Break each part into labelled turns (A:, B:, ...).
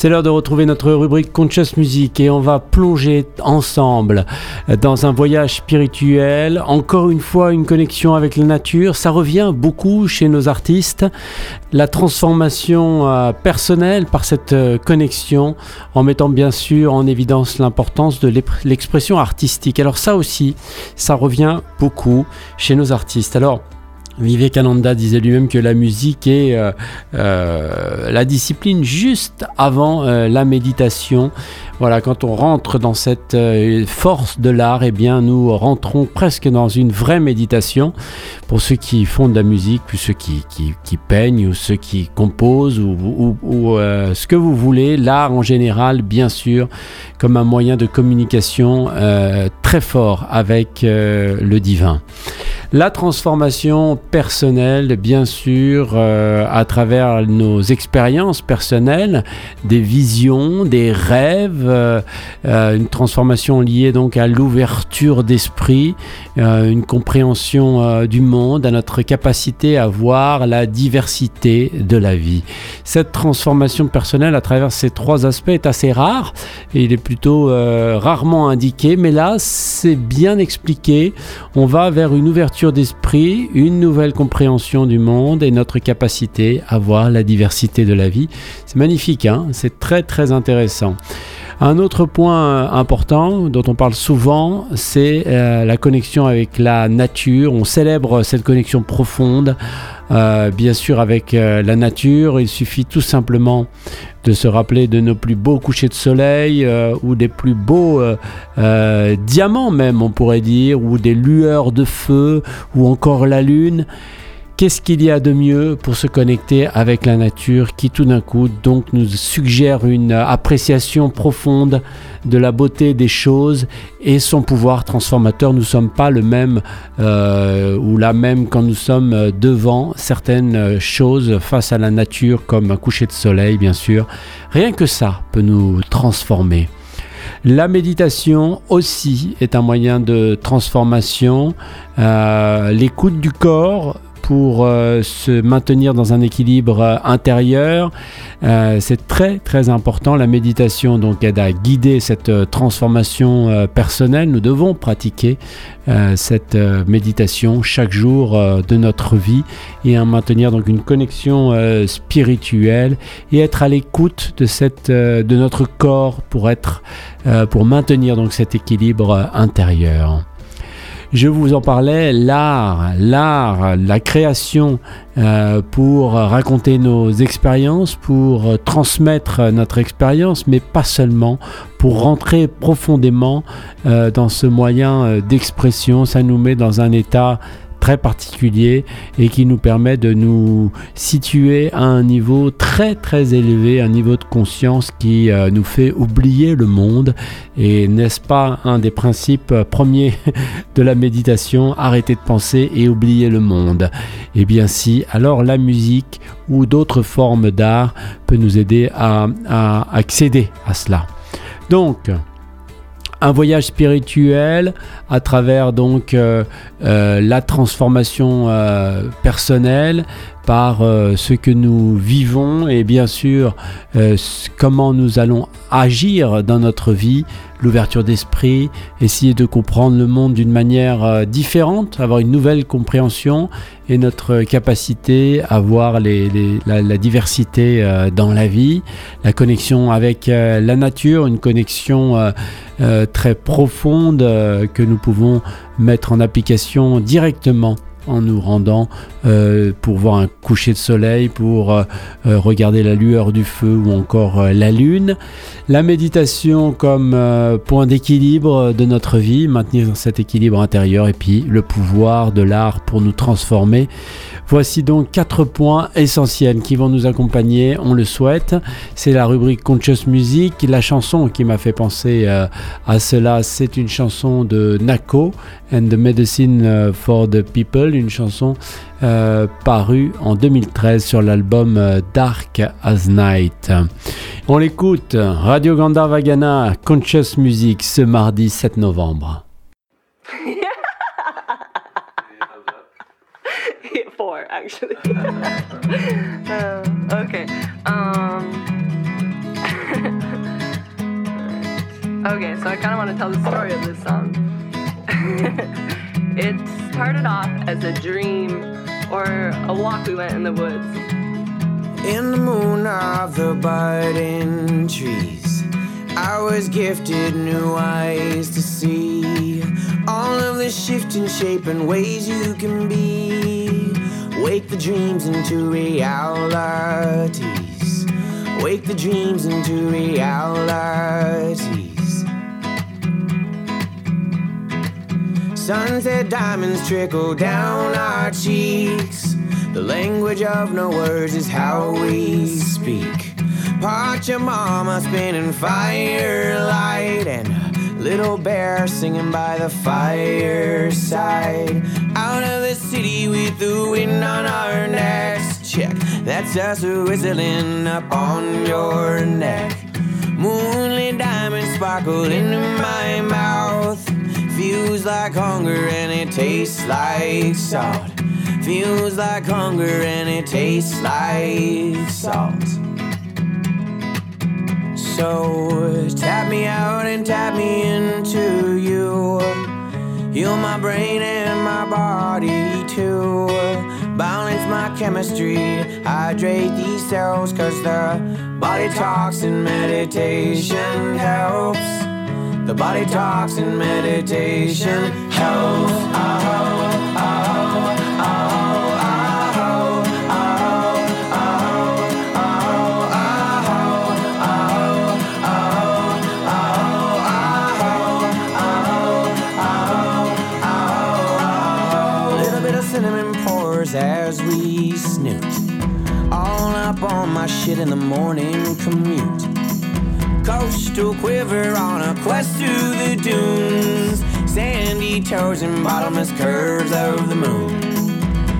A: C'est l'heure de retrouver notre rubrique Conscious Music et on va plonger ensemble dans un voyage spirituel. Encore une fois, une connexion avec la nature. Ça revient beaucoup chez nos artistes. La transformation euh, personnelle par cette euh, connexion en mettant bien sûr en évidence l'importance de l'expression artistique. Alors ça aussi, ça revient beaucoup chez nos artistes. Alors, Vivekananda disait lui-même que la musique est euh, euh, la discipline juste avant euh, la méditation. Voilà, quand on rentre dans cette force de l'art, eh bien, nous rentrons presque dans une vraie méditation. Pour ceux qui font de la musique, puis ceux qui, peignent ou ceux qui composent ou ce que vous voulez, l'art en général, bien sûr, comme un moyen de communication très fort avec le divin. La transformation personnelle, bien sûr, euh, à travers nos expériences personnelles, des visions, des rêves, euh, euh, une transformation liée donc à l'ouverture d'esprit, une compréhension du monde, à notre capacité à voir la diversité de la vie. Cette transformation personnelle à travers ces trois aspects est assez rare et il est plutôt rarement indiqué, mais là c'est bien expliqué. On va vers une ouverture d'esprit, une nouvelle compréhension du monde et notre capacité à voir la diversité de la vie. C'est magnifique, hein c'est très très intéressant. Un autre point important dont on parle souvent, c'est euh, la connexion avec la nature. On célèbre cette connexion profonde, euh, bien sûr avec euh, la nature. Il suffit tout simplement de se rappeler de nos plus beaux couchers de soleil ou des plus beaux diamants même, on pourrait dire, ou des lueurs de feu, ou encore la lune. Qu'est-ce qu'il y a de mieux pour se connecter avec la nature qui tout d'un coup donc nous suggère une appréciation profonde de la beauté des choses et son pouvoir transformateur? Nous ne sommes pas le même euh, ou la même quand nous sommes devant certaines choses face à la nature comme un coucher de soleil bien sûr. Rien que ça peut nous transformer. La méditation aussi est un moyen de transformation. Euh, l'écoute du corps pour euh, se maintenir dans un équilibre euh, intérieur. Euh, c'est très très important. La méditation donc aide à guider cette transformation personnelle. Nous devons pratiquer cette méditation chaque jour de notre vie et à maintenir donc une connexion spirituelle et être à l'écoute de de notre corps pour être pour maintenir donc cet équilibre intérieur. Je vous en parlais, l'art, l'art, la création euh, pour raconter nos expériences, pour transmettre notre expérience, mais pas seulement, pour rentrer profondément euh, dans ce moyen euh, d'expression. Ça nous met dans un état particulier et qui nous permet de nous situer à un niveau très très élevé, un niveau de conscience qui euh, nous fait oublier le monde. Et n'est-ce pas un des principes premiers de la méditation, arrêter de penser et oublier le monde? Eh bien si, alors la musique ou d'autres formes d'art peut nous aider à, à accéder à cela. Donc, un voyage spirituel à travers donc euh, euh, la transformation euh, personnelle par ce que nous vivons et bien sûr comment nous allons agir dans notre vie l'ouverture d'esprit, essayer de comprendre le monde d'une manière euh, différente, avoir une nouvelle compréhension et notre capacité à voir la, diversité euh, dans la vie, la connexion avec euh, la nature, une connexion très profonde que nous pouvons mettre en application directement en nous rendant euh, pour voir un coucher de soleil, pour euh, euh, regarder la lueur du feu ou encore la lune. La méditation comme point d'équilibre de notre vie, maintenir cet équilibre intérieur et puis le pouvoir de l'art pour nous transformer. Voici donc quatre points essentiels qui vont nous accompagner, on le souhaite. C'est la rubrique Conscious Music. La chanson qui m'a fait penser à cela, c'est une chanson de Nako and the Medicine for the People, une chanson euh, parue en 2013 sur l'album euh, Dark as Night. On l'écoute, Radio Gandharvagana Conscious Music ce mardi 7 novembre. Actually. okay. Um...
B: Okay, so I kind want to tell the story of this song. it started off as a dream or a walk we went in the woods.
C: In the moon of the budding trees, I was gifted new eyes to see all of the shifting shape and ways you can be. Wake the dreams into realities. Wake the dreams into realities. Sunset diamonds trickle down our cheeks. The language of no words is how we speak. Part spinning firelight and little bear singing by the fireside. Out of the city with the wind on our necks. Check, that's us whistling up on your neck. Moonlit diamonds sparkle in my mouth. Feels like hunger and it tastes like salt. Feels like hunger and it tastes like salt. So tap me out and tap me into you. Heal my brain and my body too. Balance my chemistry, hydrate these cells, cause the body talks and meditation helps. The body talks in meditation helps. Oh, oh, pours as we snoot. All up on my shit in the morning commute coastal quiver on a quest through the dunes. Sandy toes and bottomless curves of the moon.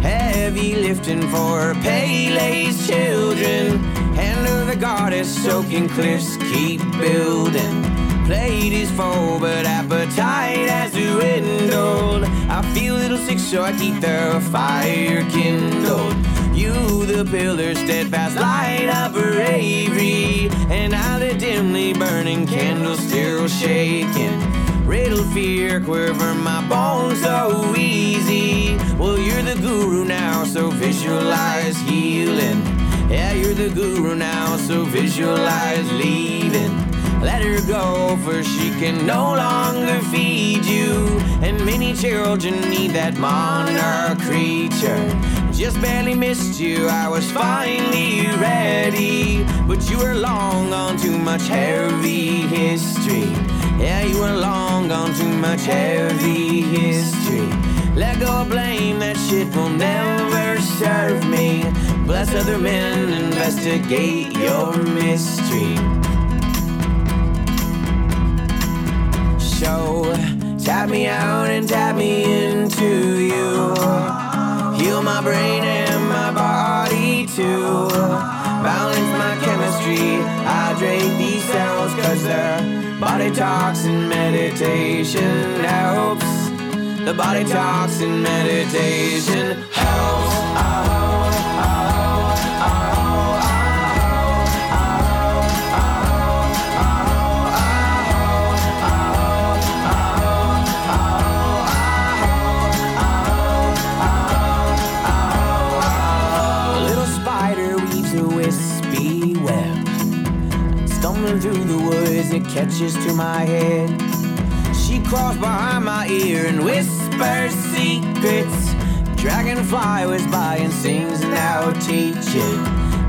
C: Heavy lifting for Pele's children. Hand of the goddess, soaking cliffs keep building. Plate is full, but appetite has dwindled. I feel little sick, so I keep the fire kindled. You, the pillar, steadfast light of bravery, and I, the dimly burning candle, still shaking. Riddle fear, quiver my bones so easy. Well, you're the guru now, so visualize healing. Yeah, you're the guru now, so visualize leaving. Let her go, for she can no longer feed you. And many children need that monarch creature. Just barely missed you, I was finally ready. But you were long gone, too much heavy history. Yeah, you were long gone, too much heavy history. Let go of blame, that shit will never serve me. Bless other men, investigate your mystery. So, tap me out and tap me into you. My brain and my body too. Balance my chemistry, hydrate these cells, cause the body talks and meditation helps. The body talks and meditation helps. Oh, oh, Stumbling through the woods, it catches to my head. She crawls behind my ear and whispers secrets. Dragonfly was by and sings and now teach it.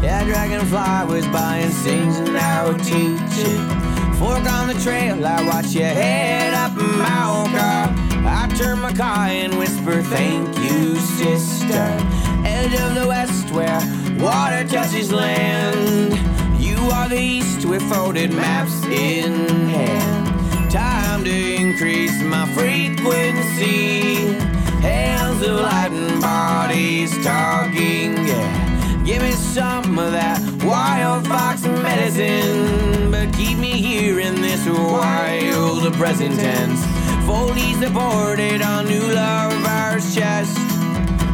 C: Yeah, Dragonfly was by and sings and now teach it. Fork on the trail, I watch you head up Malka. I turn my car and whisper, Thank you, sister. Edge of the west where water touches land. Are the east with folded maps in hand. Time to increase my frequency. Hands of light and bodies talking, yeah. Give me some of that wild fox medicine. But keep me here in this wild present tense. Fully supported on new lover's chest.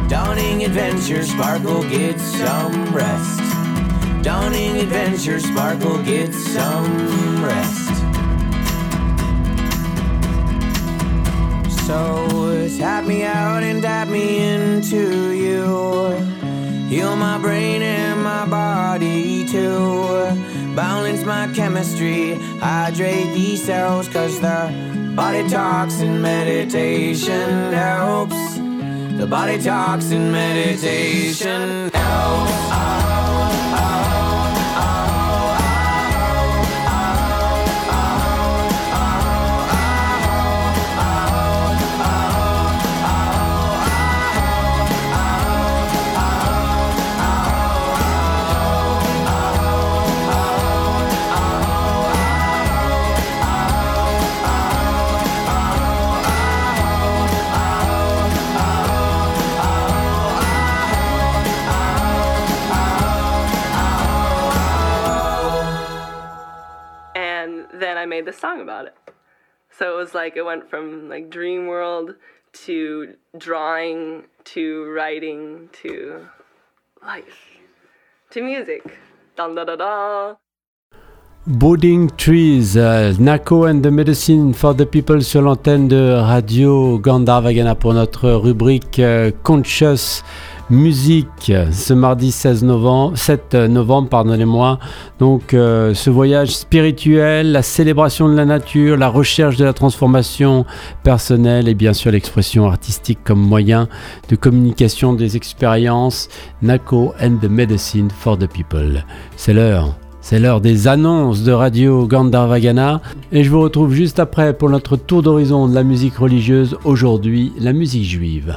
C: Dawning adventure, sparkle, get some rest. Dawning adventure, sparkle, get some rest. So tap me out and tap me into you. Heal my brain and my body too. Balance my chemistry, hydrate these cells, cause the body talks and meditation helps. The body talks and meditation
B: this song about it. So it was like it went from like dream world to drawing to writing to life to music. Dun, da, da, da.
A: Budding Trees, uh, Nako and the Medicine for the People sur l'antenne de Radio Gandharvagana pour notre rubrique uh, Conscious musique ce mardi 16 novembre, 7 novembre, pardonnez-moi. Donc euh, ce voyage spirituel, la célébration de la nature, la recherche de la transformation personnelle et bien sûr l'expression artistique comme moyen de communication des expériences. Nako and the Medicine for the People. C'est l'heure. C'est l'heure des annonces de Radio Gandharvagana et je vous retrouve juste après pour notre tour d'horizon de la musique religieuse, aujourd'hui la musique juive.